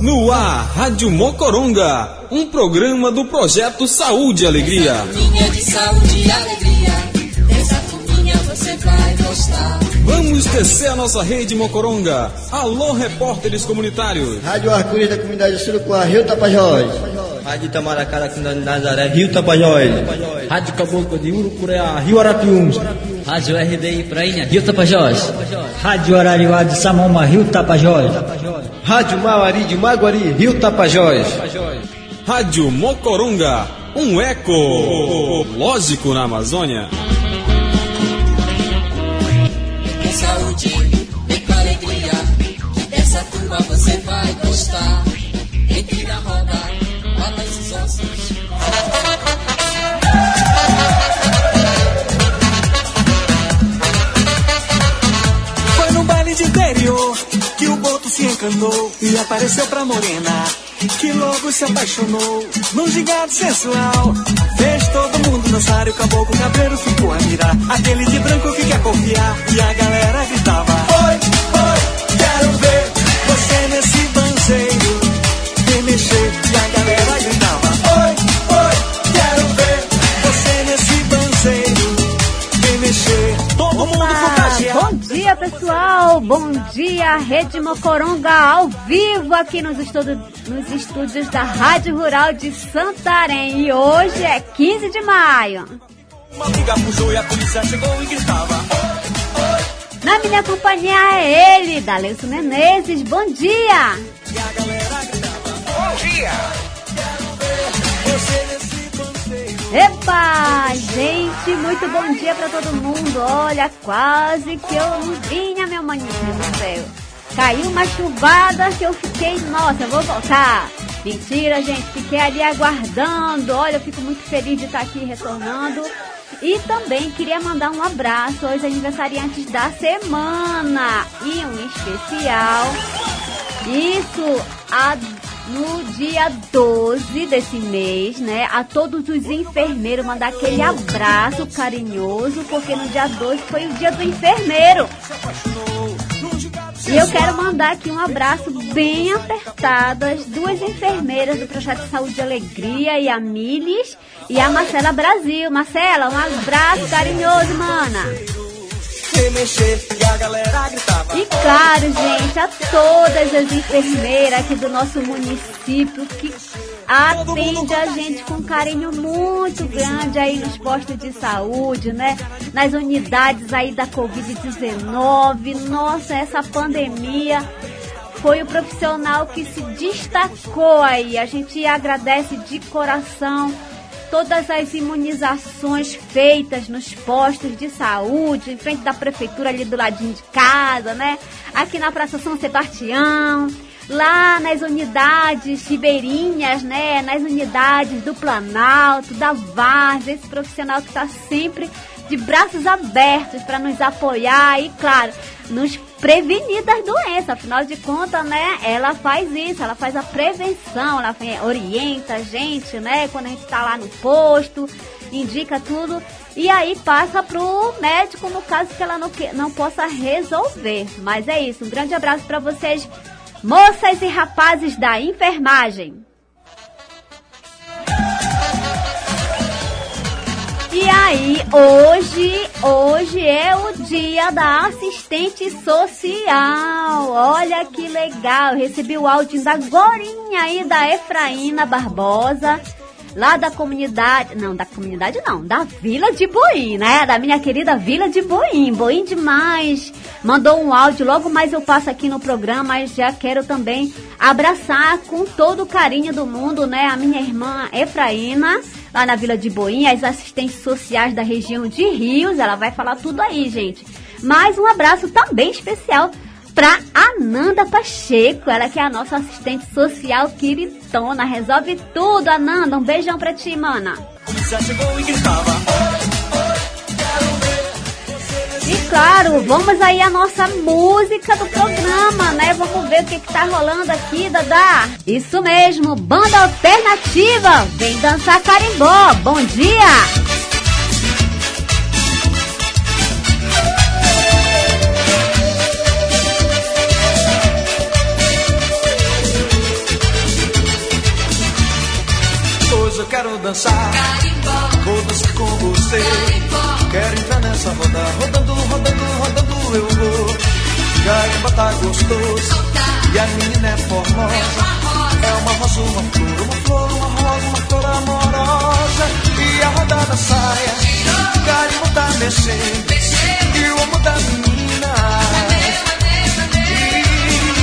No ar, Rádio Mocoronga, um programa do projeto Saúde e Alegria. Turminha de saúde e alegria, essa turminha você vai gostar. Vamos tecer a nossa rede Mocoronga. Alô, repórteres comunitários. Rádio Arco-Íris da comunidade Surucuá, Rio Tapajós. Rádio Itamaracá da comunidade Nazaré, Rio Tapajós. Rádio Caboclo de Urucureá, Rio Arapiuns. Rádio RDI Prainha, Rio Tapajós. Rádio Arariuá de Samoma, Rio Tapajós. Rádio Mauari de Maguari, Rio Tapajós. Rádio Mocoronga, um eco lógico na Amazônia. Com saúde e com alegria, que dessa turma você vai gostar. Entre na roda, balance os ossos. Interior que o boto se encanou e apareceu pra morena, que logo se apaixonou num gigante sensual. Fez todo mundo dançar e o caboclo cabreiro ficou a mirar. Aquele de branco que quer confiar e a galera gritava: pessoal! Bom dia, Rede Mocoronga ao vivo aqui nos, estudo- nos estúdios da Rádio Rural de Santarém. E hoje é 15 de maio. Uma briga puxou e a polícia chegou e gritava: Na minha companhia é ele, D'Alessio Menezes. Bom dia! E a galera gritava: Bom dia! Você Epa! Gente, muito bom dia pra todo mundo. Olha, quase que eu não vinha, meu maninho do céu. Caiu uma chuvada que eu fiquei, nossa, eu vou voltar. Mentira, gente, fiquei ali aguardando. Olha, eu fico muito feliz de estar aqui retornando. E também queria mandar um abraço aos aniversariantes da semana. E um especial isso a- no dia 12 desse mês, né? A todos os enfermeiros, mandar aquele abraço carinhoso, porque no dia 12 foi o dia do enfermeiro. E eu quero mandar aqui um abraço bem apertado às duas enfermeiras do Projeto Saúde e Alegria, e a Milis e a Marcela Brasil. Marcela, um abraço carinhoso, mana. Mexer e a galera gritava: E claro, gente, a todas as enfermeiras aqui do nosso município que atende a gente com um carinho muito grande aí nos postos de saúde, né? Nas unidades aí da Covid-19. Nossa, essa pandemia foi o profissional que se destacou aí. A gente agradece de coração todas as imunizações feitas nos postos de saúde, em frente da prefeitura ali do ladinho de casa, né? Aqui na Praça São Sebastião, lá nas unidades ribeirinhas, né? Nas unidades do Planalto, da Várzea, esse profissional que está sempre de braços abertos para nos apoiar e, claro, nos prevenir das doenças. Afinal de contas, né, ela faz isso, ela faz a prevenção, ela orienta a gente, né, quando a gente está lá no posto, indica tudo. E aí passa pro médico no caso que ela não, que- não possa resolver. Mas é isso, um grande abraço para vocês, moças e rapazes da enfermagem. E aí, hoje, hoje é o dia da assistente social. Olha que legal. Recebi o áudio da Gorinha aí da Efraína Barbosa, lá da comunidade, não, da comunidade não, da Vila de Boim, né? Da minha querida Vila de Boim. Boim demais. Mandou um áudio, logo mais eu passo aqui no programa, mas já quero também abraçar com todo o carinho do mundo, né? A minha irmã Efraína lá na Vila de Boinha, as assistentes sociais da região de Rios. Ela vai falar tudo aí, gente. Mais um abraço também especial para Ananda Pacheco, ela que é a nossa assistente social queridona. Resolve tudo, Ananda. Um beijão pra ti, mana. Polícia chegou e gritava: claro, vamos aí à nossa música do programa, né? Vamos ver o que, que tá rolando aqui, Dada. Isso mesmo, banda alternativa. Vem dançar carimbó. Bom dia! Hoje eu quero dançar. Carimbó. Vou dançar com você. Carimbó. Quero entrar nessa roda, rodando, rodando, rodando eu vou. Garimba tá gostoso, e a menina é formosa. É uma rosa, uma flor, uma flor, uma rosa, uma flor amorosa. E a roda da saia, garimba tá mexendo, e o amor da menina.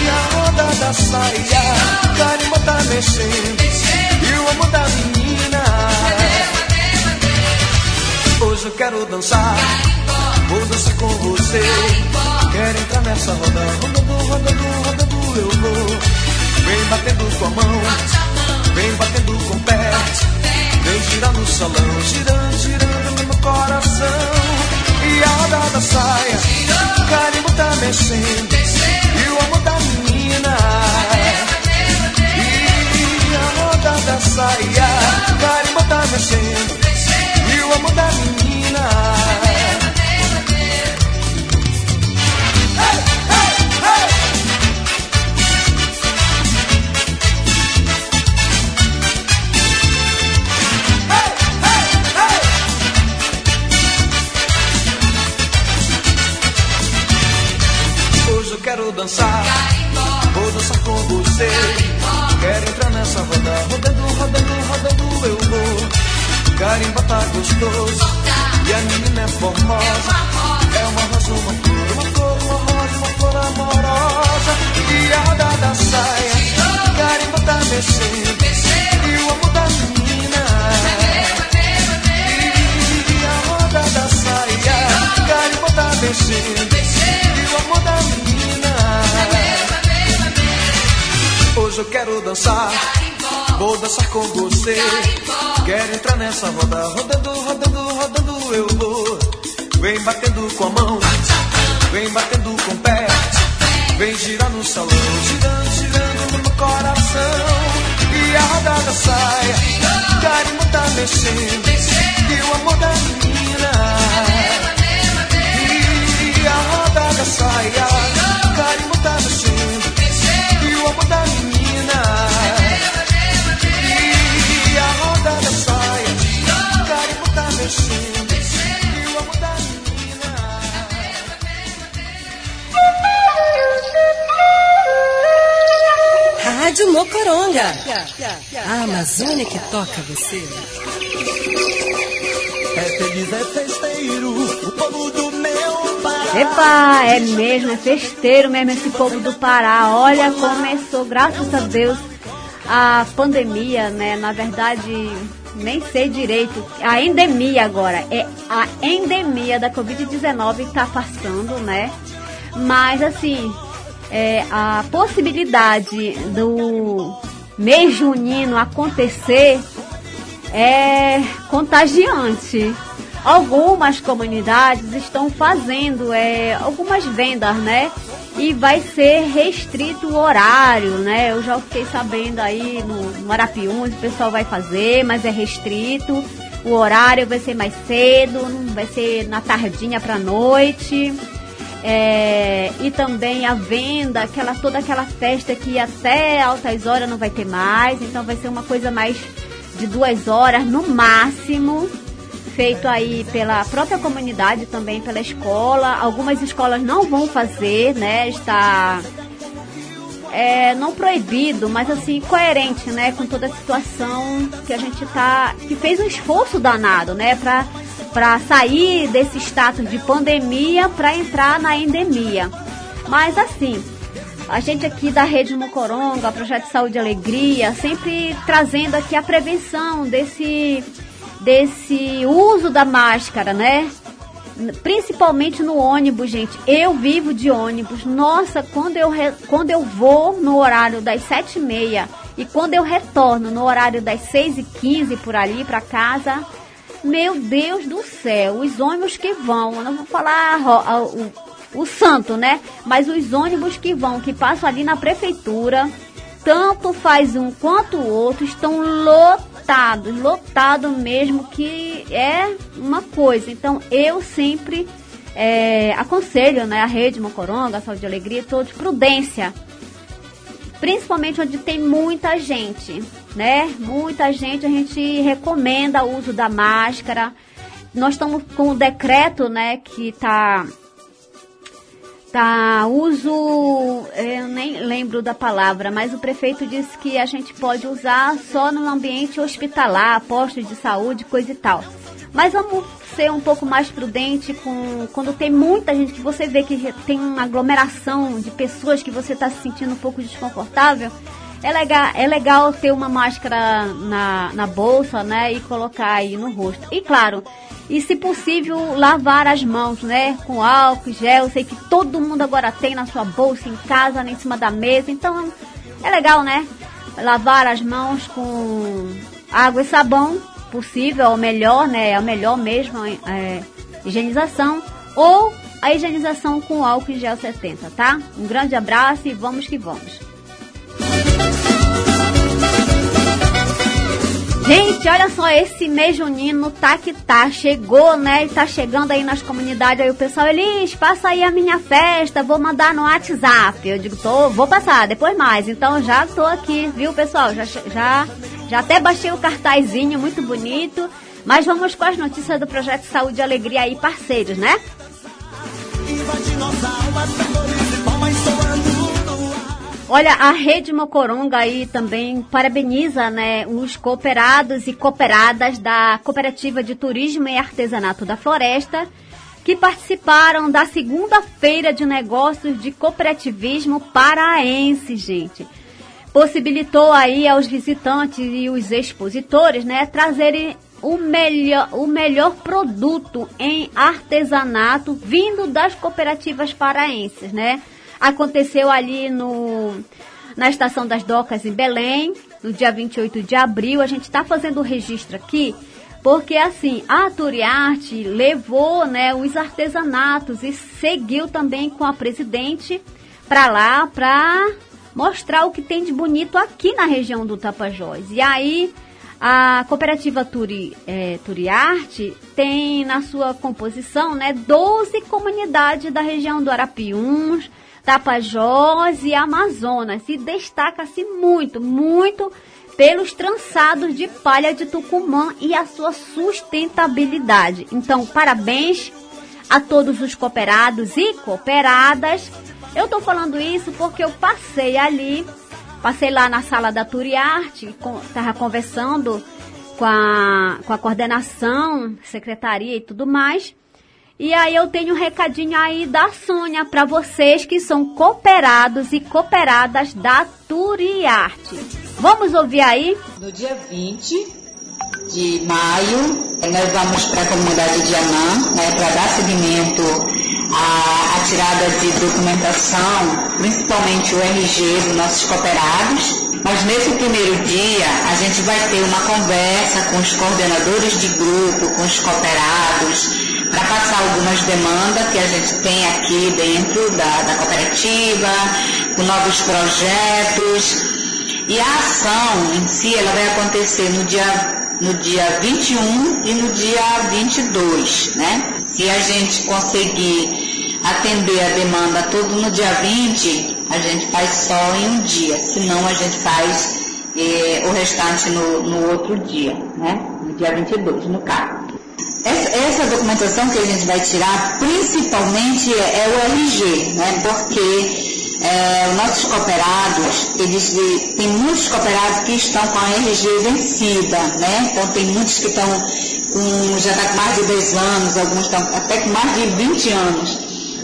E a roda da saia, garimba tá mexendo. O amor da menina. Hoje eu quero dançar, vou dançar com você. Quero entrar nessa roda, rodando, rodando, rodando eu vou. Vem batendo com a mão, vem batendo com o pé. Vem girar no salão, girando, girando no meu coração. E a roda da saia, o carimbo tá mexendo. E o amor da A Amazônia que toca você. É feliz, é festeiro, o povo do meu Pará. Epa, é mesmo, é festeiro mesmo esse povo do Pará. Olha, começou, graças a Deus, a pandemia, né? Na verdade, nem sei direito. A endemia agora. É a endemia da Covid-19 que está passando, né? Mas, assim, é, a possibilidade do mês junino acontecer é contagiante. Algumas comunidades estão fazendo é, algumas vendas, né? E vai ser restrito o horário, né? Eu já fiquei sabendo aí no, no Arapiuns, o pessoal vai fazer, mas é restrito. O horário vai ser mais cedo, não vai ser na tardinha para noite. É, e também a venda, aquela, toda aquela festa que até altas horas não vai ter mais, então vai ser uma coisa mais de duas horas no máximo, feito aí pela própria comunidade, também pela escola. Algumas escolas não vão fazer, né? Está é, não proibido, mas assim, coerente, né, com toda a situação que a gente tá, que fez um esforço danado, né, para para sair desse status de pandemia para entrar na endemia. Mas assim, a gente aqui da Rede Mocoronga, Projeto de Saúde e Alegria, sempre trazendo aqui a prevenção desse, desse uso da máscara, né? Principalmente no ônibus, gente. Eu vivo de ônibus. Nossa, quando eu, quando eu vou no horário das sete e meia e quando eu retorno no horário das seis e quinze por ali para casa, meu Deus do céu, os ônibus que vão, não vou falar a, o, o santo, né? Mas os ônibus que vão, que passam ali na prefeitura, tanto faz um quanto o outro, estão lotados, lotado mesmo, que é uma coisa. Então eu sempre é, aconselho né, a rede Mocoronga, a Saúde e Alegria, todos, prudência. Principalmente onde tem muita gente, né? Muita gente, a gente recomenda o uso da máscara. Nós estamos com o decreto, né, que tá tá uso, eu nem lembro da palavra, mas o prefeito disse que a gente pode usar só no ambiente hospitalar, postos de saúde, coisa e tal. Mas vamos ser um pouco mais prudente com quando tem muita gente que você vê que tem uma aglomeração de pessoas que você está se sentindo um pouco desconfortável. É legal, é legal ter uma máscara na, na bolsa, né? E colocar aí no rosto. E claro, e se possível, lavar as mãos, né? Com álcool, gel. Sei que todo mundo agora tem na sua bolsa, em casa, em cima da mesa. Então, é legal, né? Lavar as mãos com água e sabão possível, ou melhor, né, é o melhor mesmo, é, higienização, ou a higienização com álcool em gel 70, tá? Um grande abraço e vamos que vamos. Gente, olha só, esse mês junino tá que tá, chegou, né? E tá chegando aí nas comunidades, aí o pessoal, Elis, passa aí a minha festa, vou mandar no WhatsApp. Eu digo, tô, vou passar, depois mais. Então já tô aqui, viu, pessoal? Já, já, já até baixei o cartazinho, muito bonito. Mas vamos com as notícias do Projeto Saúde e Alegria aí, parceiros, né? Invade nossa alma, Olha, a Rede Mocoronga aí também parabeniza né, os cooperados e cooperadas da Cooperativa de Turismo e Artesanato da Floresta, que participaram da segunda feira de negócios de cooperativismo paraense, gente. Possibilitou aí aos visitantes e os expositores, né, trazerem o melhor, o melhor produto em artesanato vindo das cooperativas paraenses, né? Aconteceu ali no, na Estação das Docas em Belém, no dia 28 de abril. A gente está fazendo o registro aqui porque assim, a Turiarte levou né, os artesanatos e seguiu também com a presidente para lá para mostrar o que tem de bonito aqui na região do Tapajós. E aí a cooperativa Turi, é, Turiarte tem na sua composição né, 12 comunidades da região do Arapiuns, Tapajós e Amazonas. E destaca-se muito, muito pelos trançados de palha de Tucumã e a sua sustentabilidade. Então, parabéns a todos os cooperados e cooperadas. Eu estou falando isso porque eu passei ali, passei lá na sala da Turiarte, estava conversando com a, com a coordenação, secretaria e tudo mais. E aí eu tenho um recadinho aí da Sônia para vocês que são cooperados e cooperadas da Turiarte. Vamos ouvir aí? No dia 20 de maio, nós vamos para a comunidade de Anã, né, para dar seguimento à, à tirada de documentação, principalmente o RG dos nossos cooperados. Mas nesse primeiro dia, a gente vai ter uma conversa com os coordenadores de grupo, com os cooperados, para passar algumas demandas que a gente tem aqui dentro da, da cooperativa, com novos projetos. E a ação em si, ela vai acontecer no dia, no dia 21 e no dia 22, né? Se a gente conseguir atender a demanda todo no dia 20, a gente faz só em um dia, senão a gente faz eh, o restante no, no outro dia, né? No dia 22, no caso. Essa, documentação que a gente vai tirar, principalmente, é, o RG, né? Porque é, os nossos cooperados, eles tem muitos cooperados que estão com a RG vencida, né? Então tem muitos que estão com, já está com mais de 10 anos, alguns estão até com mais de 20 anos.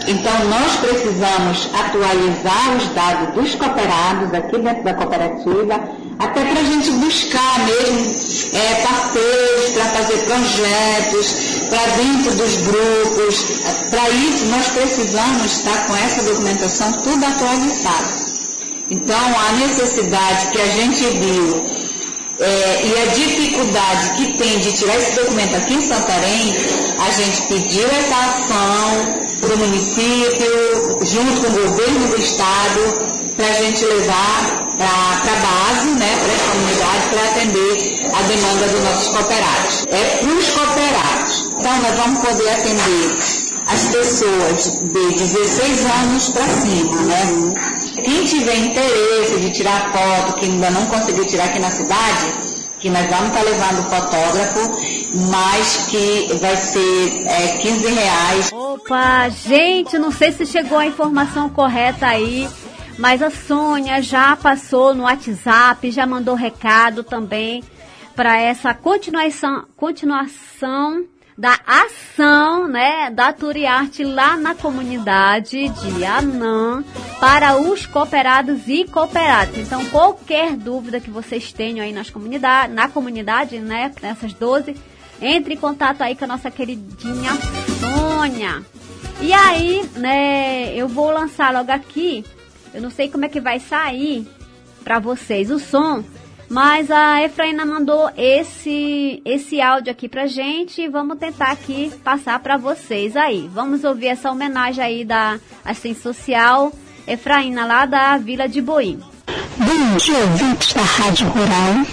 Então nós precisamos atualizar os dados dos cooperados aqui dentro da cooperativa até para a gente buscar mesmo é, parceiros para fazer projetos, para dentro dos grupos. Para isso, nós precisamos estar com essa documentação tudo atualizado. Então, a necessidade que a gente viu é, e a dificuldade que tem de tirar esse documento aqui em Santarém, a gente pediu essa ação para o município, junto com o governo do estado, para a gente levar para a base, né, para as comunidades, para atender a demanda dos nossos cooperados. É para os cooperados. Então, nós vamos poder atender as pessoas de 16 anos para cima, né? Quem tiver interesse de tirar foto, que ainda não conseguiu tirar aqui na cidade, que nós vamos estar levando fotógrafo, mas que vai ser é, 15 reais. Opa, gente, não sei se chegou a informação correta aí, mas a Sônia já passou no WhatsApp, já mandou recado também para essa continuação, continuação da ação, né, da Turiarte lá na comunidade de Anã para os cooperados e cooperadas. Então, qualquer dúvida que vocês tenham aí nas comunidade, na comunidade, né, nessas 12, entre em contato aí com a nossa queridinha Sônia. E aí, né, eu vou lançar logo aqui, eu não sei como é que vai sair para vocês o som, mas a Efraína mandou esse esse áudio aqui pra gente e vamos tentar aqui passar para vocês aí. Vamos ouvir essa homenagem aí da assistência social Efraína lá da Vila de Boim. Bom dia, ouvintes da Rádio Rural.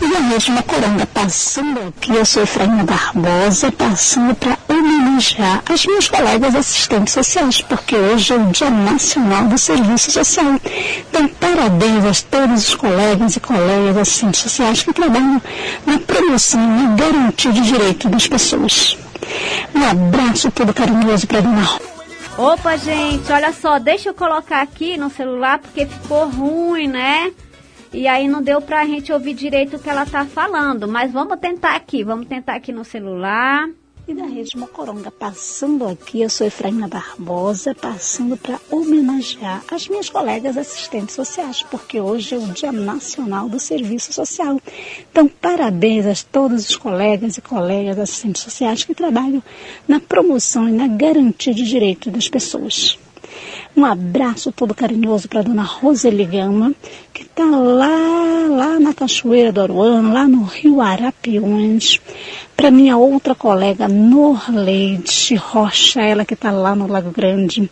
E a mesma coranga passando aqui, eu sou Efraína Barbosa, passando para homenagear as minhas colegas assistentes sociais, porque hoje é o Dia Nacional do Serviço Social. Então, parabéns a todos os colegas e colegas assistentes sociais que trabalham na promoção e garantia de direito das pessoas. Um abraço todo carinhoso para a dona Opa, gente, olha só, deixa eu colocar aqui no celular porque ficou ruim, né? E aí não deu pra gente ouvir direito o que ela tá falando, mas vamos tentar aqui, vamos tentar aqui no celular e da Rede Mocoronga. Passando aqui, eu sou Efraína Barbosa, passando para homenagear as minhas colegas assistentes sociais, porque hoje é o Dia Nacional do Serviço Social. Então, parabéns a todos os colegas e colegas assistentes sociais que trabalham na promoção e na garantia de direitos das pessoas. Um abraço todo carinhoso para dona Roseli Gama, que está lá, lá na Cachoeira do Aruano, lá no Rio Arapiões. Para minha outra colega Norleide Rocha, ela que está lá no Lago Grande.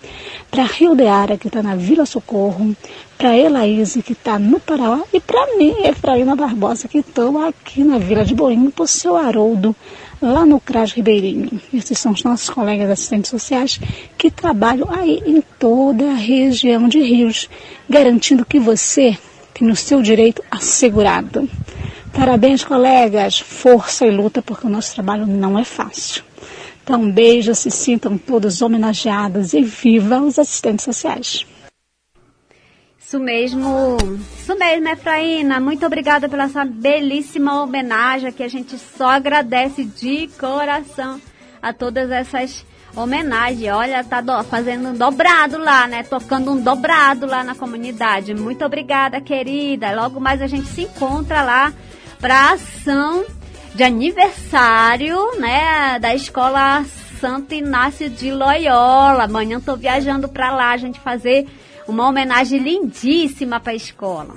Para Rio de Ara, que está na Vila Socorro. Para Elaíse, que está no Pará. E para mim, Efraína Barbosa, que estou aqui na Vila de Boinho, para o seu Haroldo lá no CRAS Ribeirinho. Esses são os nossos colegas assistentes sociais que trabalham aí em toda a região de Rios, garantindo que você tem o seu direito assegurado. Parabéns, colegas. Força e luta, porque o nosso trabalho não é fácil. Então, um beijo, se sintam todos homenageados e viva os assistentes sociais. Isso mesmo, isso mesmo, Efraína. Muito obrigada pela sua belíssima homenagem, que a gente só agradece de coração a todas essas homenagens. Olha, tá do, fazendo um dobrado lá, né? Tocando um dobrado lá na comunidade. Muito obrigada, querida. Logo mais a gente se encontra lá para ação de aniversário, né, da escola Santo Inácio de Loyola. Amanhã tô viajando para lá, a gente fazer uma homenagem lindíssima para a escola.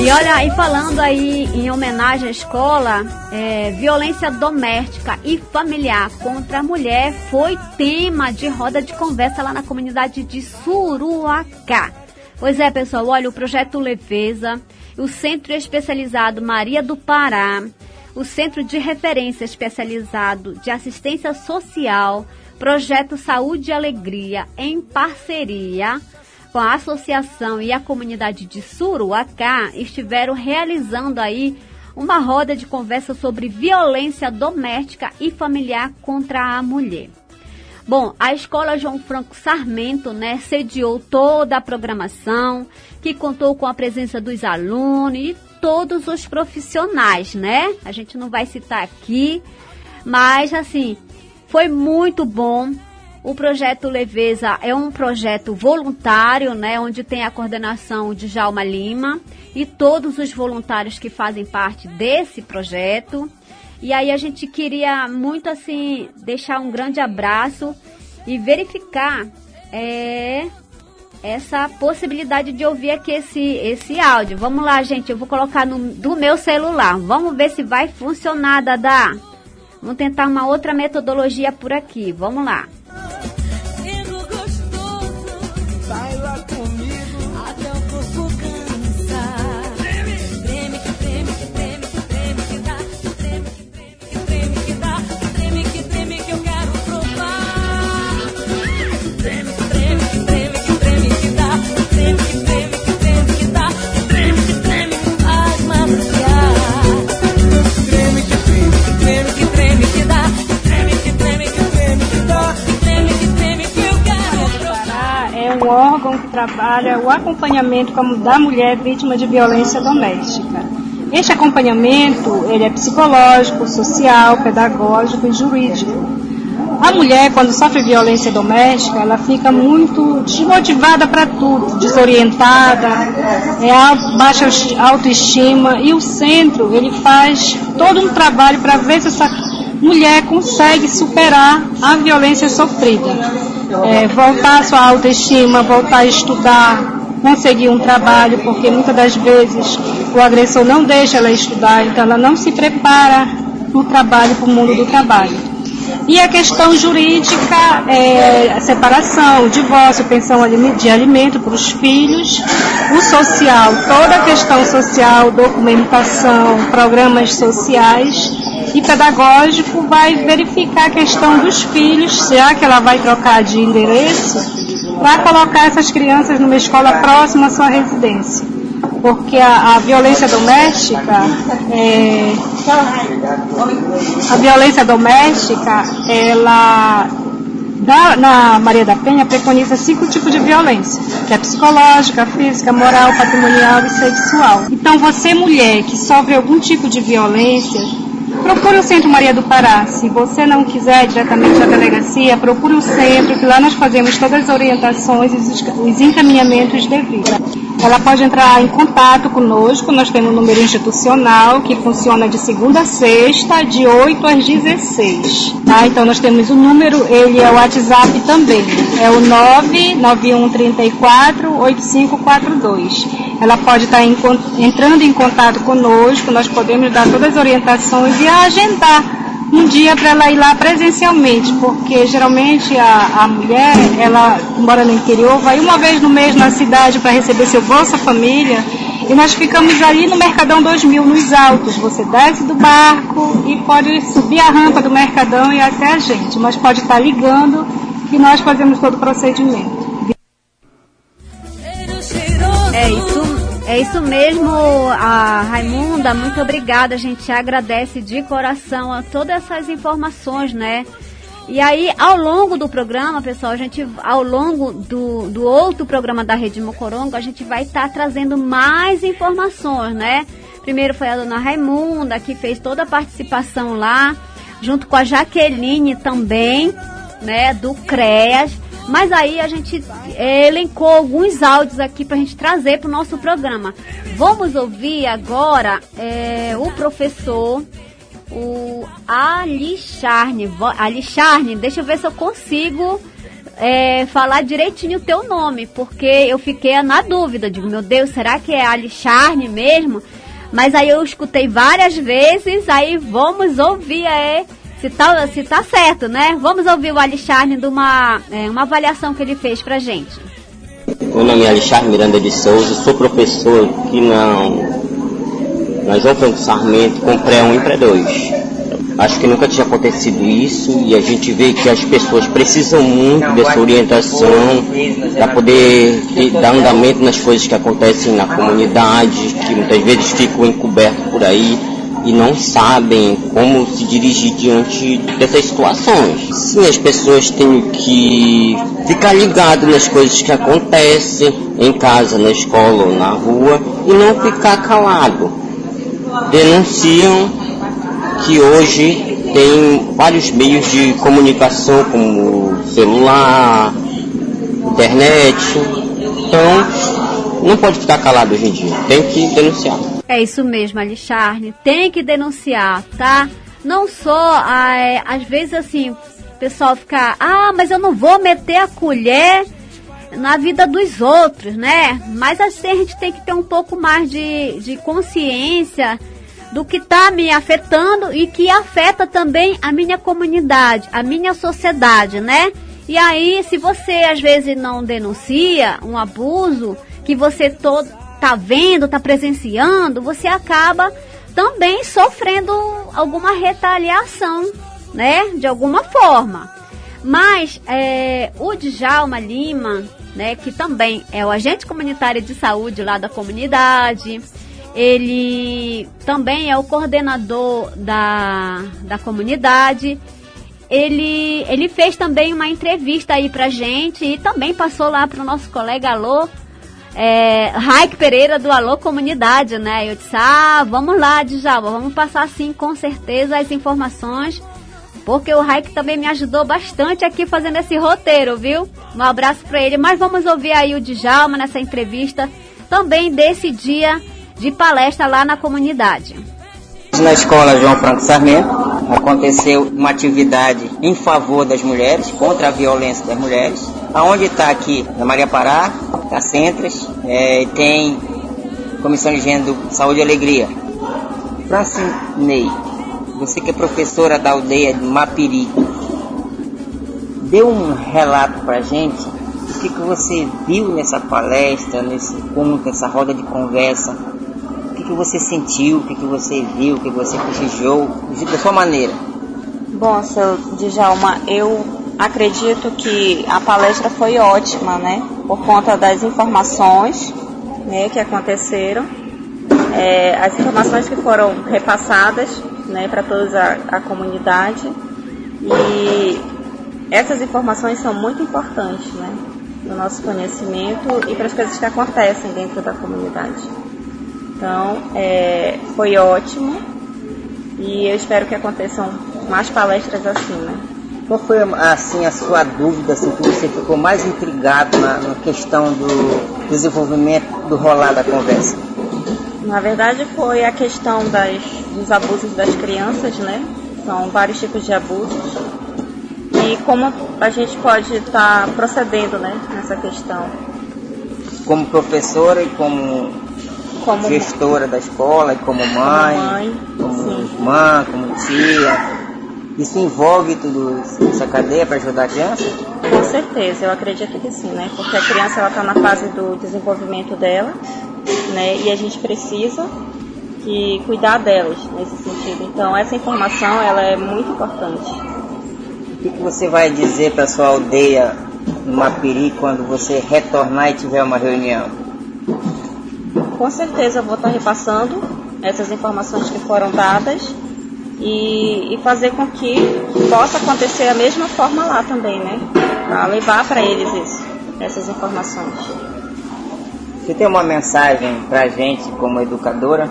E olha, e falando aí em homenagem à escola, é, violência doméstica e familiar contra a mulher foi tema de roda de conversa lá na comunidade de Suruacá. Pois é, pessoal, olha, o projeto Leveza, o Centro Especializado Maria do Pará, o Centro de Referência Especializado de Assistência Social, Projeto Saúde e Alegria, em parceria com a associação e a comunidade de Suruacá, estiveram realizando aí uma roda de conversa sobre violência doméstica e familiar contra a mulher. Bom, a Escola João Franco Sarmento, né, sediou toda a programação, que contou com a presença dos alunos e todos os profissionais, né? A gente não vai citar aqui, mas assim, foi muito bom. O projeto Leveza é um projeto voluntário, né, onde tem a coordenação de Jalma Lima e todos os voluntários que fazem parte desse projeto. E aí a gente queria muito assim deixar um grande abraço e verificar é, essa possibilidade de ouvir aqui esse, esse áudio. Vamos lá, gente, eu vou colocar no, do meu celular. Vamos ver se vai funcionar, Dada. Vamos tentar uma outra metodologia por aqui. Vamos lá. Trabalha o acompanhamento como da mulher vítima de violência doméstica. Este acompanhamento ele é psicológico, social, pedagógico e jurídico. A mulher, quando sofre violência doméstica, ela fica muito desmotivada para tudo, desorientada, é baixa autoestima e o centro ele faz todo um trabalho para ver se essa mulher consegue superar a violência sofrida, é, voltar a sua autoestima, voltar a estudar, conseguir um trabalho, porque muitas das vezes o agressor não deixa ela estudar, então ela não se prepara no trabalho, para o mundo do trabalho. E a questão jurídica, é, separação, divórcio, pensão de alimento para os filhos, o social, toda a questão social, documentação, programas sociais e pedagógico vai verificar a questão dos filhos, já que ela vai trocar de endereço, para colocar essas crianças numa escola próxima à sua residência porque a, a violência doméstica, é, a violência doméstica, ela da, na Maria da Penha preconiza cinco tipos de violência, que é psicológica, física, moral, patrimonial e sexual. Então você mulher que sofre algum tipo de violência, procure o Centro Maria do Pará. Se você não quiser diretamente a delegacia, procure o centro, que lá nós fazemos todas as orientações e os encaminhamentos devidos. Ela pode entrar em contato conosco, nós temos um número institucional que funciona de segunda a sexta, de 8 às 16. Tá? Então nós temos o um número, ele é o WhatsApp também, é o 99134 8542. Ela pode estar em, entrando em contato conosco, nós podemos dar todas as orientações e agendar um dia para ela ir lá presencialmente, porque geralmente a, a mulher, ela mora no interior, vai uma vez no mês na cidade para receber seu Bolsa Família, e nós ficamos ali no Mercadão 2000, nos altos. Você desce do barco e pode subir a rampa do Mercadão e até a gente, mas pode estar ligando que nós fazemos todo o procedimento. É isso mesmo, a Raimunda, muito obrigada. A gente agradece de coração a todas essas informações, né? E aí, ao longo do programa, pessoal, a gente, ao longo do, do outro programa da Rede Mocorongo, a gente vai estar tá trazendo mais informações, né? Primeiro foi a dona Raimunda, que fez toda a participação lá, junto com a Jaqueline também, né, do CREAS. Mas aí a gente é, elencou alguns áudios aqui para a gente trazer para o nosso programa. Vamos ouvir agora é, o professor, o Alixarne. Alixarne, deixa eu ver se eu consigo é, falar direitinho o teu nome, porque eu fiquei na dúvida. Digo, meu Deus, será que é Alixarne mesmo? Mas aí eu escutei várias vezes, aí vamos ouvir é, se tá, se tá certo, né? Vamos ouvir o Alexandre de uma, é, uma avaliação que ele fez pra gente. Meu nome é Alexandre Miranda de Souza, sou professor aqui na, na João Franco Sarmento com pré-1 e pré-2. Acho que nunca tinha acontecido isso e a gente vê que as pessoas precisam muito dessa orientação para poder dar andamento nas coisas que acontecem na comunidade, que muitas vezes ficam encobertas por aí e não sabem como se dirigir diante dessas situações. Sim, as pessoas têm que ficar ligadas nas coisas que acontecem em casa, na escola ou na rua e não ficar calado. Denunciam que hoje tem vários meios de comunicação como celular, internet. Então, não pode ficar calado hoje em dia, tem que denunciar. É isso mesmo, Alixarne. Tem que denunciar, tá? Não só, é, às vezes assim, o pessoal fica, ah, mas eu não vou meter a colher na vida dos outros, né? Mas assim a gente tem que ter um pouco mais de, de consciência do que está me afetando e que afeta também a minha comunidade, a minha sociedade, né? E aí, se você às vezes não denuncia um abuso que você todo tá vendo, tá presenciando, você acaba também sofrendo alguma retaliação, né? De alguma forma. Mas é, o Djalma Lima, né, que também é o agente comunitário de saúde lá da comunidade, ele também é o coordenador da, da comunidade ele, ele fez também uma entrevista aí pra gente e também passou lá pro nosso colega Alô, é, Raik Pereira do Alô Comunidade, né? Eu disse, ah, vamos lá, Djalma, vamos passar sim com certeza as informações, porque o Raik também me ajudou bastante aqui fazendo esse roteiro, viu? Um abraço para ele, mas vamos ouvir aí o Djalma nessa entrevista também desse dia de palestra lá na comunidade. Na escola João Franco Sarmento aconteceu uma atividade em favor das mulheres, contra a violência das mulheres. Aonde está aqui? Na Maria Pará, a Centras, é, tem Comissão de Gênero, Saúde e Alegria. Francinei, você que é professora da aldeia de Mapiri, dê um relato para gente o que, que você viu nessa palestra, nesse ponto, nessa roda de conversa que você sentiu, o que, que você viu, o que você prestigiou, da sua maneira. Bom, seu Djalma, eu acredito que a palestra foi ótima, né? Por conta das informações né, que aconteceram, é, as informações que foram repassadas né, para toda a, a comunidade. E essas informações são muito importantes, né? No nosso conhecimento e para as coisas que acontecem dentro da comunidade. Então, é, foi ótimo e eu espero que aconteçam mais palestras assim, né? Qual foi assim a sua dúvida, assim, que você ficou mais intrigado na, na questão do desenvolvimento do rolar da conversa? Na verdade foi a questão das, dos abusos das crianças, né? São vários tipos de abusos. E como a gente pode estar tá procedendo né, nessa questão. Como professora e como como gestora da escola e como mãe, como, mãe, como irmã, como tia. Isso envolve tudo essa cadeia para ajudar a criança? Com certeza, eu acredito que sim, né? Porque a criança ela está na fase do desenvolvimento dela, né? E a gente precisa que cuidar delas nesse sentido. Então essa informação ela é muito importante. O que, que você vai dizer para sua aldeia no Mapiri quando você retornar e tiver uma reunião? Com certeza vou estar repassando essas informações que foram dadas e, e fazer com que possa acontecer a mesma forma lá também, né? Para levar para eles isso, essas informações. Você tem uma mensagem para a gente como educadora?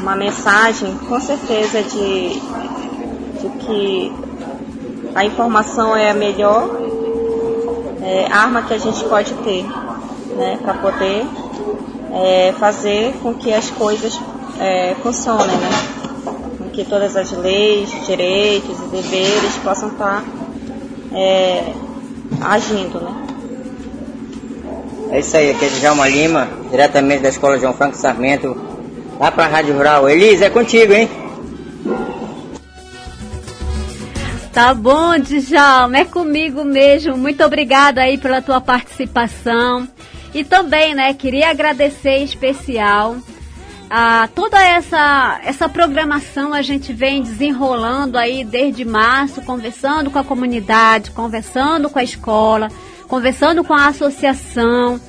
Uma mensagem, com certeza, de, de que a informação é a melhor é, arma que a gente pode ter né, para poder é, fazer com que as coisas é, funcionem, né? com que todas as leis, direitos e deveres possam estar tá, é, agindo. Né? É isso aí, aqui é Djalma Lima, diretamente da Escola João Franco Sarmento, lá para a Rádio Rural. Elisa, é contigo, hein? Tá bom, Djalma, é comigo mesmo. Muito obrigada aí pela tua participação. E também, né, queria agradecer em especial a toda essa essa programação a gente vem desenrolando aí desde março, conversando com a comunidade, conversando com a escola, conversando com a associação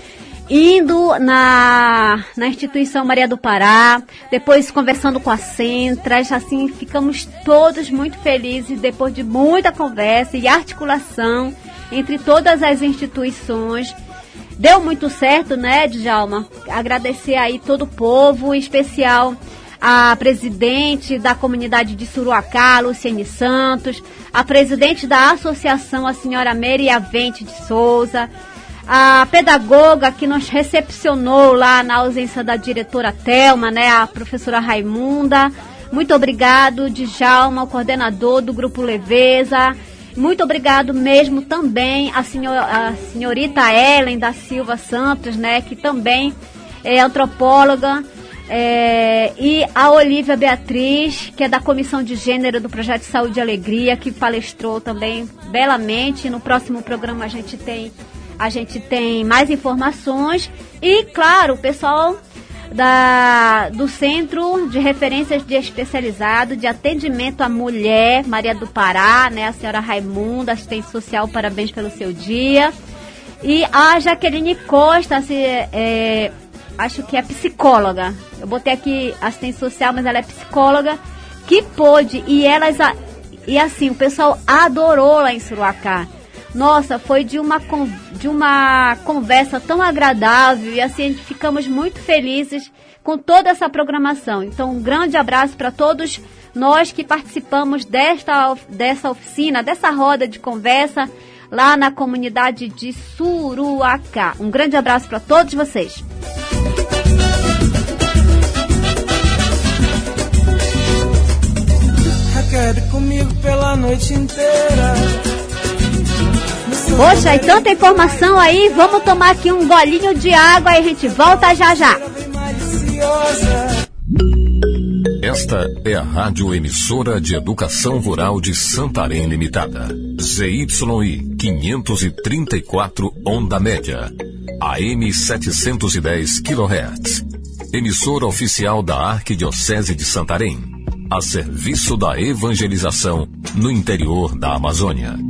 indo na, na instituição Maria do Pará, depois conversando com a Centras, assim, ficamos todos muito felizes depois de muita conversa e articulação entre todas as instituições. Deu muito certo, né, Djalma? Agradecer aí todo o povo, em especial a presidente da comunidade de Suruacá, Luciene Santos, a presidente da associação, a senhora Mary Avente de Souza, a pedagoga que nos recepcionou lá na ausência da diretora Telma, né, a professora Raimunda. Muito obrigado, Djalma, o coordenador do Grupo Leveza. Muito obrigado mesmo também a, senhor, a senhorita Ellen da Silva Santos, né, que também é antropóloga, é, e a Olivia Beatriz, que é da Comissão de Gênero do Projeto Saúde e Alegria, que palestrou também belamente. No próximo programa a gente tem a gente tem mais informações e, claro, o pessoal da, do Centro de Referências de Especializado de Atendimento à Mulher, Maria do Pará, né, a senhora Raimunda, assistente social, parabéns pelo seu dia. E a Jaqueline Costa, se, é, acho que é psicóloga. Eu botei aqui assistente social, mas ela é psicóloga que pôde e elas e assim o pessoal adorou lá em Suruacá. Nossa, foi de uma de uma conversa tão agradável e assim ficamos muito felizes com toda essa programação. Então, um grande abraço para todos nós que participamos desta dessa oficina, dessa roda de conversa lá na comunidade de Suruacá. Um grande abraço para todos vocês. Comigo pela noite inteira. Poxa, e tanta informação aí, vamos tomar aqui um golinho de água e a gente volta já já. Esta é a Rádio Emissora de Educação Rural de Santarém Limitada. ZYI 534 Onda Média. AM 710 kHz. Emissora oficial da Arquidiocese de Santarém. A serviço da evangelização no interior da Amazônia.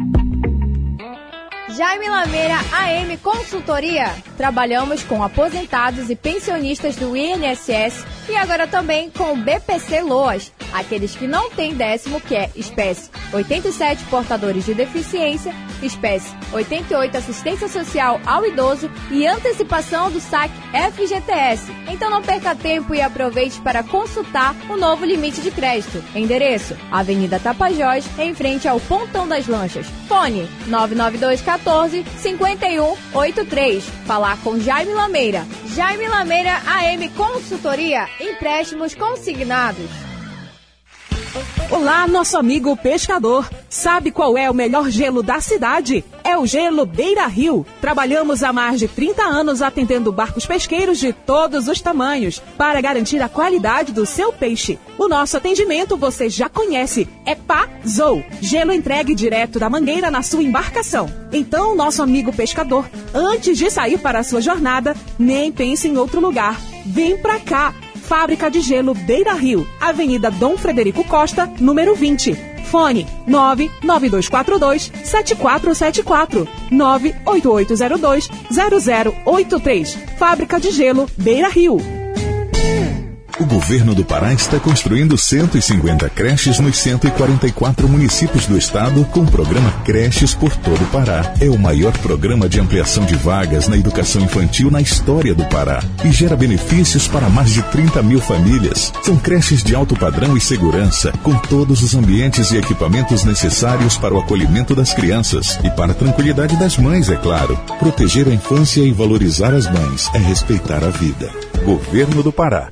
Jaime Lameira AM Consultoria. Trabalhamos com aposentados e pensionistas do INSS e agora também com o BPC Loas, aqueles que não têm décimo, que é espécie 87 portadores de deficiência, espécie 88 assistência social ao idoso e antecipação do saque FGTS. Então não perca tempo e aproveite para consultar o novo limite de crédito. Endereço: Avenida Tapajós, em frente ao Pontão das Lanchas. Fone 99214 14 51 83. Falar com Jaime Lameira. Jaime Lameira AM Consultoria. Empréstimos consignados. Olá, nosso amigo pescador. Sabe qual é o melhor gelo da cidade? É o Gelo Beira Rio. Trabalhamos há mais de 30 anos atendendo barcos pesqueiros de todos os tamanhos para garantir a qualidade do seu peixe. O nosso atendimento você já conhece. É Pazou. Gelo entregue direto da mangueira na sua embarcação. Então, nosso amigo pescador, antes de sair para a sua jornada, nem pense em outro lugar. Vem pra cá Fábrica de Gelo Beira Rio, Avenida Dom Frederico Costa, número 20. Fone 99242 7474 98802 0083. Fábrica de Gelo Beira Rio. O governo do Pará está construindo 150 creches nos 144 municípios do estado com o programa Creches por todo o Pará. É o maior programa de ampliação de vagas na educação infantil na história do Pará e gera benefícios para mais de 30 mil famílias. São creches de alto padrão e segurança, com todos os ambientes e equipamentos necessários para o acolhimento das crianças e para a tranquilidade das mães, é claro. Proteger a infância e valorizar as mães é respeitar a vida. Governo do Pará.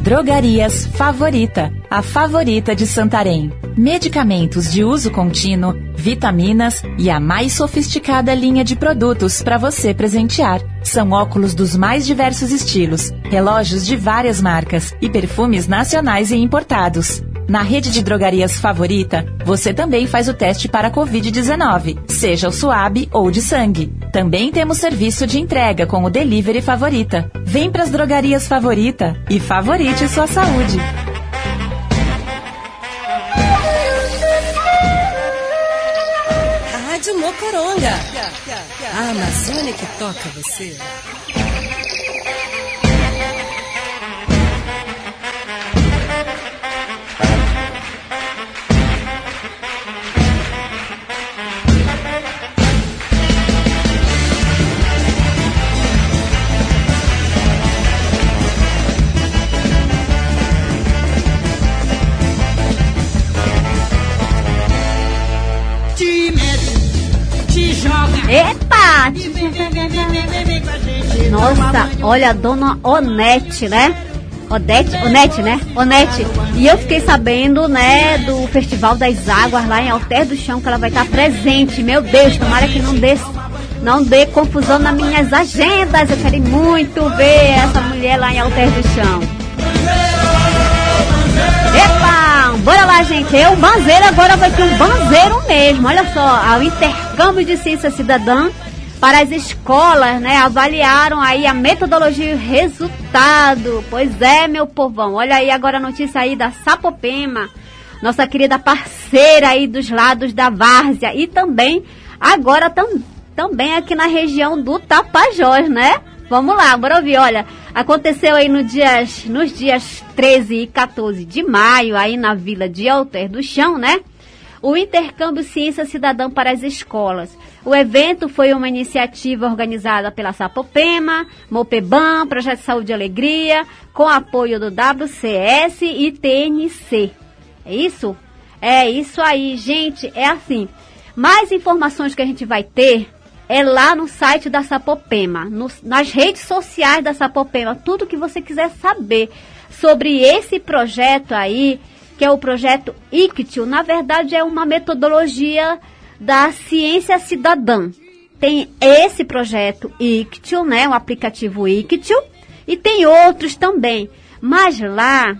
Drogarias Favorita, a favorita de Santarém. Medicamentos de uso contínuo, vitaminas e a mais sofisticada linha de produtos para você presentear. São óculos dos mais diversos estilos, relógios de várias marcas e perfumes nacionais e importados. Na rede de drogarias favorita, você também faz o teste para Covid-19, seja o suave ou de sangue. Também temos serviço de entrega com o Delivery Favorita. Vem para as drogarias favorita e favorite sua saúde. Rádio Mocoronga. A Amazônia que toca você. Nossa, olha a dona Onete, né? Odete, Onete, né? Onete. E eu fiquei sabendo, né, do Festival das Águas lá em Alter do Chão, que ela vai estar presente. Meu Deus, tomara que não dê, não dê confusão nas minhas agendas. Eu quero muito ver essa mulher lá em Alter do Chão. Epa! Bora lá, gente. Eu, banzeiro, agora vai ter um banzeiro mesmo. Olha só, o intercâmbio de ciência cidadã para as escolas, né? Avaliaram aí a metodologia e o resultado. Pois é, meu povão. Olha aí agora a notícia aí da Sapopema, nossa querida parceira aí dos lados da Várzea e também agora tam, também aqui na região do Tapajós, né? Vamos lá, bora ouvir. Olha, aconteceu aí no dias, nos dias 13 e 14 de maio, aí na vila de Alter do Chão, né? O intercâmbio Ciência Cidadã para as escolas. O evento foi uma iniciativa organizada pela Sapopema, Mopebam, Projeto Saúde e Alegria, com apoio do WCS e TNC. É isso? É isso aí, gente. É assim. Mais informações que a gente vai ter é lá no site da Sapopema, no, nas redes sociais da Sapopema, tudo que você quiser saber sobre esse projeto aí, que é o projeto ICTIL, na verdade é uma metodologia da ciência cidadã. Tem esse projeto ICTIL, né, o aplicativo ICTIL, e tem outros também. Mas lá,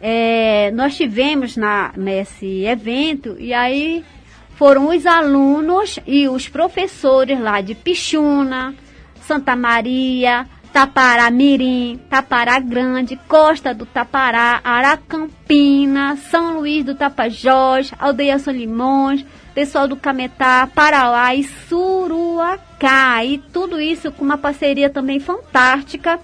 é, nós tivemos na, nesse evento, e aí foram os alunos e os professores lá de Pichuna, Santa Maria, Tapará Mirim, Tapará Grande, Costa do Tapará, Aracampina, São Luís do Tapajós, Aldeia São Limões, pessoal do Cametá, Parauá e Suruacá. E tudo isso com uma parceria também fantástica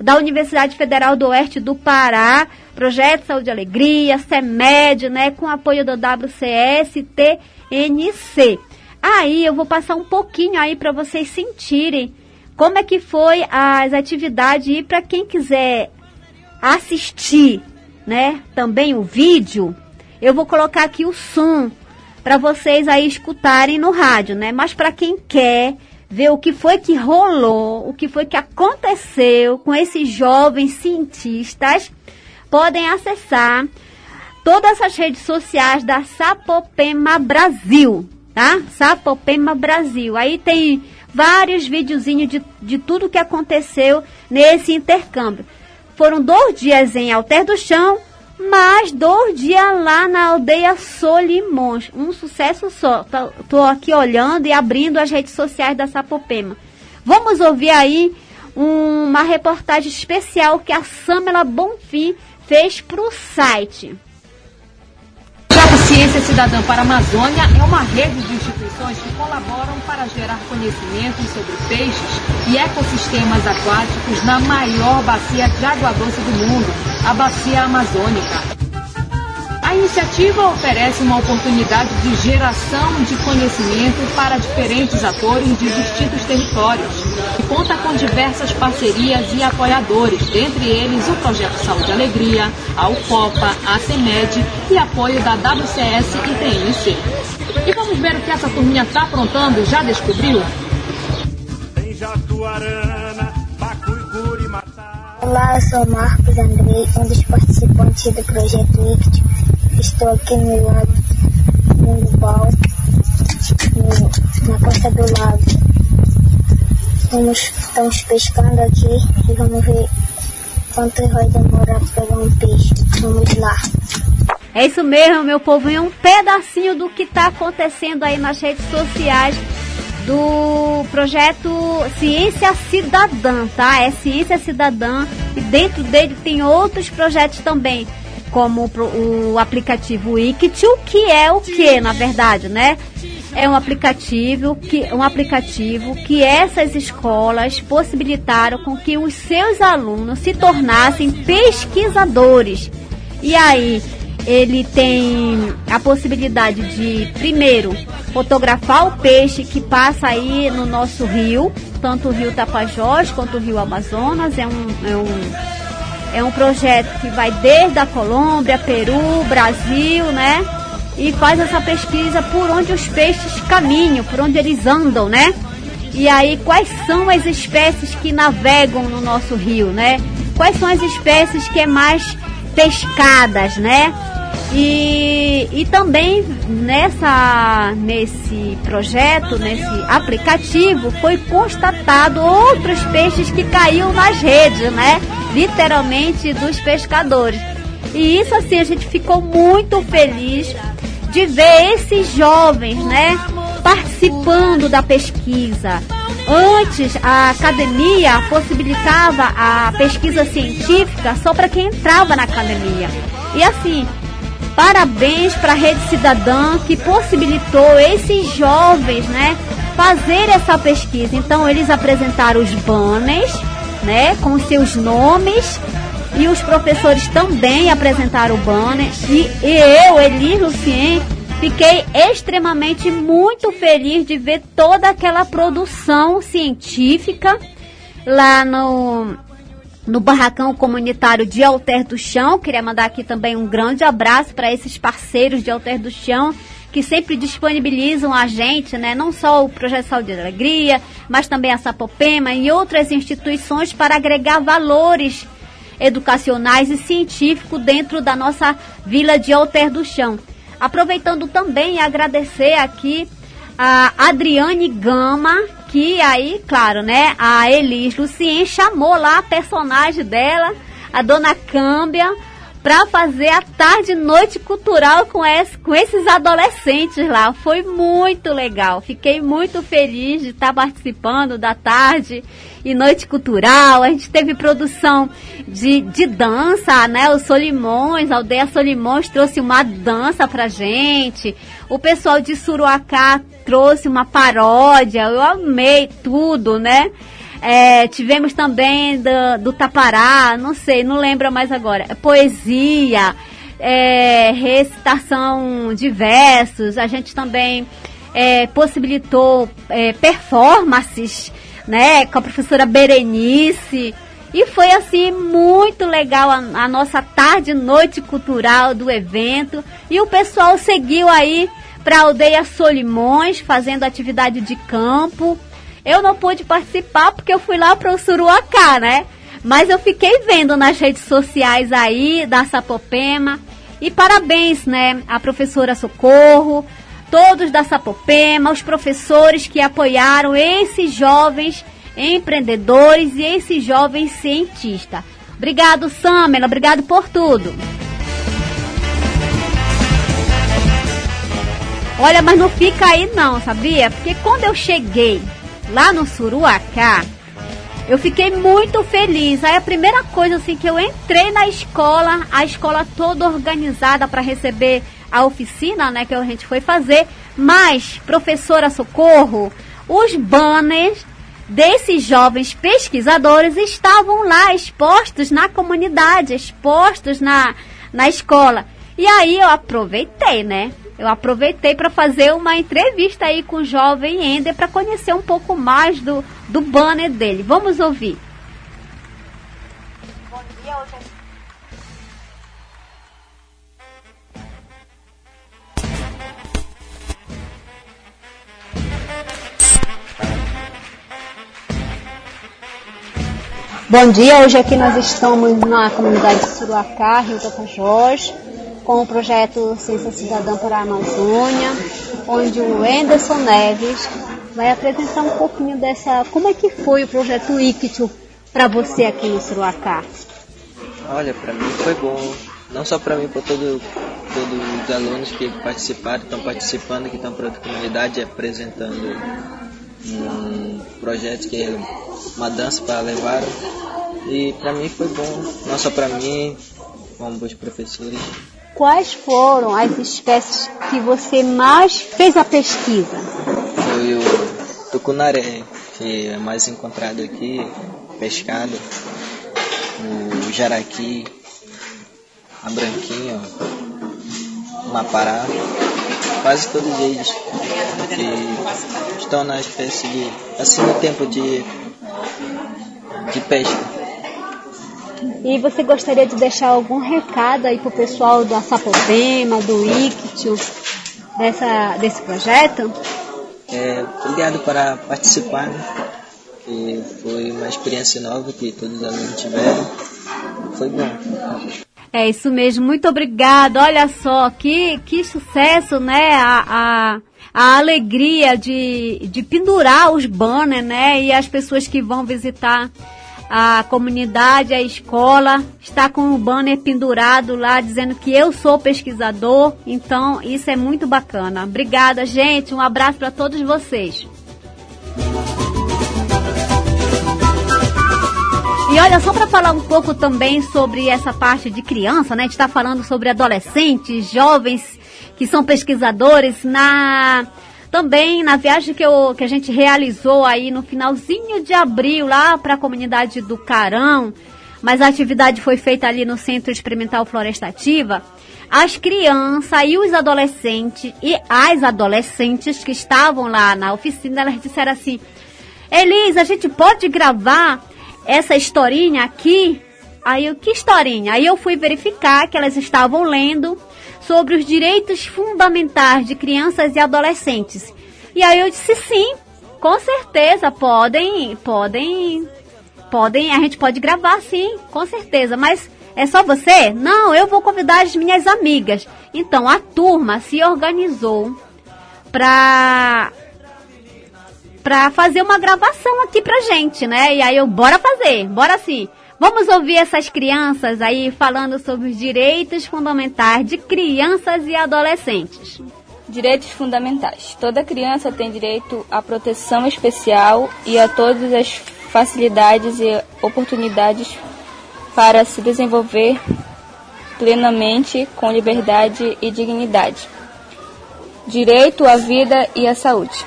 da Universidade Federal do Oeste do Pará, Projeto Saúde e Alegria, CEMED, né, com apoio do WCS, TNC. Aí eu vou passar um pouquinho aí para vocês sentirem como é que foi as atividades e para quem quiser assistir, né, também o vídeo, eu vou colocar aqui o som para vocês aí escutarem no rádio, né? Mas para quem quer ver o que foi que rolou, o que foi que aconteceu com esses jovens cientistas, podem acessar todas as redes sociais da Sapopema Brasil, tá? Sapopema Brasil. Aí tem vários videozinhos de, de tudo que aconteceu nesse intercâmbio. Foram dois dias em Alter do Chão, mais dois dias lá na aldeia Solimões. Um sucesso só. Tô, aqui olhando e abrindo as redes sociais da Sapopema. Vamos ouvir aí uma reportagem especial que a Samela Bonfim fez para o site. Ciência Cidadã para a Amazônia é uma rede de instituições que colaboram para gerar conhecimento sobre peixes e ecossistemas aquáticos na maior bacia de água doce do mundo, a Bacia Amazônica. A iniciativa oferece uma oportunidade de geração de conhecimento para diferentes atores de distintos territórios e conta com diversas parcerias e apoiadores, dentre eles o Projeto Saúde Alegria, a UFOPA, a CEMED e apoio da WCS e TNC. E vamos ver o que essa turminha está aprontando, já descobriu? Olá, eu sou Marcos Andrei, um dos participantes do projeto ICT Estou aqui no lago Mundial, na costa do lago. Vamos, estamos pescando aqui e vamos ver quanto vai demorar para pegar um peixe. Vamos lá. É isso mesmo, meu povo. E um pedacinho do que está acontecendo aí nas redes sociais do projeto Ciência Cidadã, tá? É Ciência Cidadã e dentro dele tem outros projetos também como o aplicativo Ictio, que é o que, na verdade, né? É um aplicativo que um aplicativo que essas escolas possibilitaram com que os seus alunos se tornassem pesquisadores. E aí, ele tem a possibilidade de, primeiro, fotografar o peixe que passa aí no nosso rio, tanto o rio Tapajós quanto o rio Amazonas. É um, é um é um projeto que vai desde a Colômbia, Peru, Brasil, né? E faz essa pesquisa por onde os peixes caminham, por onde eles andam, né? E aí, quais são as espécies que navegam no nosso rio, né? Quais são as espécies que é mais pescadas, né? E, e também nessa, nesse projeto, nesse aplicativo, foi constatado outros peixes que caíam nas redes, né? Literalmente dos pescadores. E isso assim, a gente ficou muito feliz de ver esses jovens, né? Participando da pesquisa. Antes, a academia possibilitava a pesquisa científica só para quem entrava na academia. E assim, Parabéns para a Rede Cidadã que possibilitou esses jovens, né, fazer essa pesquisa. Então eles apresentaram os banners, né, com seus nomes e os professores também apresentaram o banner e, eu, Elis Lucien, fiquei extremamente muito feliz de ver toda aquela produção científica lá no no barracão comunitário de Alter do Chão. Queria mandar aqui também um grande abraço para esses parceiros de Alter do Chão que sempre disponibilizam a gente, né, não só o Projeto Saúde e Alegria, mas também a Sapopema e outras instituições para agregar valores educacionais e científicos dentro da nossa vila de Alter do Chão. Aproveitando também agradecer aqui a Adriane Gama, que aí, claro, né, a Elis Lucien chamou lá a personagem dela, a Dona Câmbia, para fazer a tarde noite cultural com, esse, com esses adolescentes lá. Foi muito legal. Fiquei muito feliz de estar participando da tarde e noite cultural. A gente teve produção de, de dança, né? O Solimões, a aldeia Solimões trouxe uma dança pra gente. O pessoal de Suruacá trouxe uma paródia. Eu amei tudo, né? É, tivemos também do, do Tapará, não sei, não lembro mais agora. Poesia, é, recitação de versos, a gente também é, possibilitou é, performances, né, com a professora Berenice. E foi assim muito legal a, a nossa tarde noite cultural do evento. E o pessoal seguiu aí para a aldeia Solimões, fazendo atividade de campo. Eu não pude participar porque eu fui lá para o Suruacá, né? Mas eu fiquei vendo nas redes sociais aí da Sapopema. E parabéns, né? A professora Socorro, todos da Sapopema, os professores que apoiaram esses jovens empreendedores e esses jovens cientistas. Obrigado, Samela. Obrigado por tudo. Olha, mas não fica aí não, sabia? Porque quando eu cheguei lá no Suruacá, eu fiquei muito feliz. Aí a primeira coisa assim que eu entrei na escola, a escola toda organizada para receber a oficina, né, que a gente foi fazer, mas professora Socorro, os banners desses jovens pesquisadores estavam lá expostos na comunidade, expostos na na escola. E aí eu aproveitei, né? Eu aproveitei para fazer uma entrevista aí com o jovem Ender para conhecer um pouco mais do, do banner dele. Vamos ouvir. Bom dia, hoje é Bom dia, hoje aqui nós estamos na comunidade de Suruacá, Rio Tapajós, com o projeto Ciência Cidadã para a Amazônia, onde o Anderson Neves vai apresentar um pouquinho dessa. Como é que foi o projeto ICTU para você aqui no Suruacá? Olha, para mim foi bom, não só para mim, para todo, todos os alunos que participaram, estão participando, que estão para a comunidade apresentando um projeto que é uma dança para levar. E para mim foi bom, não só para mim, como os professores, quais foram as espécies que você mais fez a pesquisa? Foi o tucunaré, que é mais encontrado aqui, pescado, o jaraqui, a branquinha, o mapará, quase todos eles que estão na espécie de, assim no tempo de, de pesca. E você gostaria de deixar algum recado aí pro pessoal da Sapopema, do ICTIO, dessa, desse projeto? É, obrigado para participar, né? E foi uma experiência nova que todos os alunos tiveram. Foi bom. É isso mesmo, muito obrigado. Olha só, que, que sucesso, né? A, a, a alegria de, de pendurar os banners, né? E as pessoas que vão visitar a comunidade, a escola, está com o banner pendurado lá dizendo que eu sou pesquisador. Então, isso é muito bacana. Obrigada, gente. Um abraço para todos vocês. E olha, só para falar um pouco também sobre essa parte de criança, né? A gente está falando sobre adolescentes, jovens que são pesquisadores na também na viagem que, eu, que a gente realizou aí no finalzinho de abril, lá para a comunidade do Carão, mas a atividade foi feita ali no Centro Experimental Florestativa, as crianças e os adolescentes e as adolescentes que estavam lá na oficina, elas disseram assim, Elisa, a gente pode gravar essa historinha aqui? Aí eu, que historinha? Aí eu fui verificar que elas estavam lendo sobre os direitos fundamentais de crianças e adolescentes. E aí eu disse sim, com certeza podem, podem, podem, a gente pode gravar sim, com certeza, mas é só você? Não, eu vou convidar as minhas amigas. Então a turma se organizou para para fazer uma gravação aqui pra gente, né? E aí eu bora fazer, bora sim. Vamos ouvir essas crianças aí falando sobre os direitos fundamentais de crianças e adolescentes. Direitos fundamentais. Toda criança tem direito à proteção especial e a todas as facilidades e oportunidades para se desenvolver plenamente com liberdade e dignidade. Direito à vida e à saúde.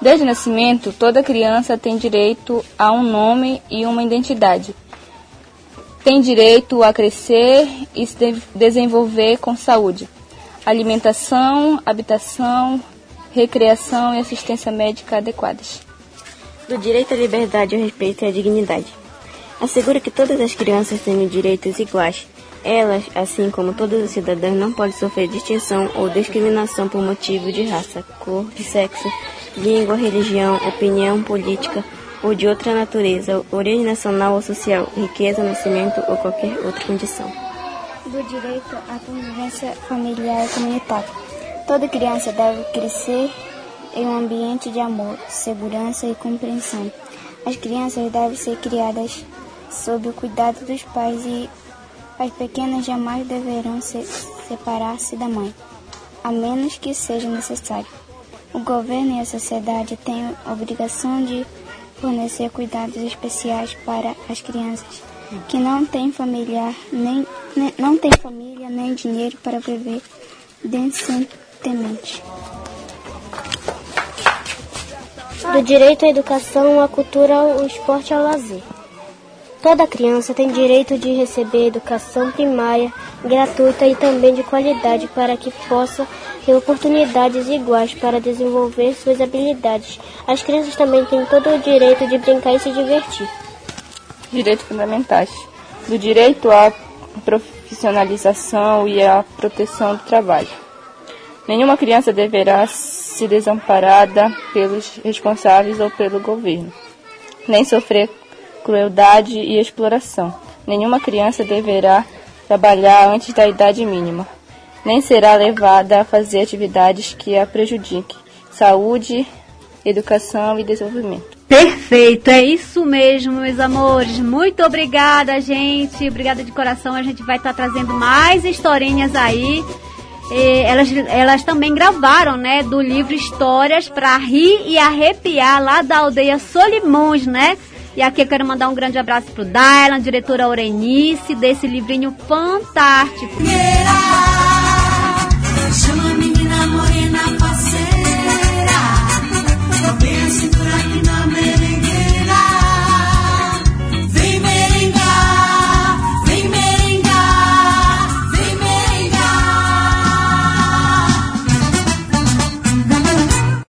Desde o nascimento, toda criança tem direito a um nome e uma identidade. Tem direito a crescer e se desenvolver com saúde. Alimentação, habitação, recreação e assistência médica adequadas. Do direito à liberdade, ao respeito e à dignidade. Assegura que todas as crianças têm direitos iguais. Elas, assim como todos os cidadãos, não podem sofrer distinção ou discriminação por motivo de raça, cor, sexo, língua, religião, opinião política ou de outra natureza, origem nacional ou social, riqueza, nascimento ou qualquer outra condição. Do direito à convivência familiar e comunitária. Toda criança deve crescer em um ambiente de amor, segurança e compreensão. As crianças devem ser criadas sob o cuidado dos pais e as pequenas jamais deverão separar-se da mãe, a menos que seja necessário. O governo e a sociedade têm a obrigação de fornecer cuidados especiais para as crianças que não têm familiar nem, nem não têm família nem dinheiro para viver decentemente. Do direito à educação, à cultura, ao esporte ao lazer. Toda criança tem direito de receber educação primária gratuita e também de qualidade para que possa ter oportunidades iguais para desenvolver suas habilidades. As crianças também têm todo o direito de brincar e se divertir. Direitos fundamentais. Do direito à profissionalização e à proteção do trabalho. Nenhuma criança deverá ser desamparada pelos responsáveis ou pelo governo, nem sofrer crueldade e exploração. Nenhuma criança deverá trabalhar antes da idade mínima, nem será levada a fazer atividades que a prejudiquem. Saúde, educação e desenvolvimento. Perfeito, é isso mesmo, meus amores. Muito obrigada, gente. Obrigada de coração. A gente vai estar tá trazendo mais historinhas aí. E elas, elas também gravaram, né, do livro Histórias para rir e arrepiar lá da aldeia Solimões, né? E aqui eu quero mandar um grande abraço pro Dylan, diretora Orenice, desse livrinho fantástico. Yeah.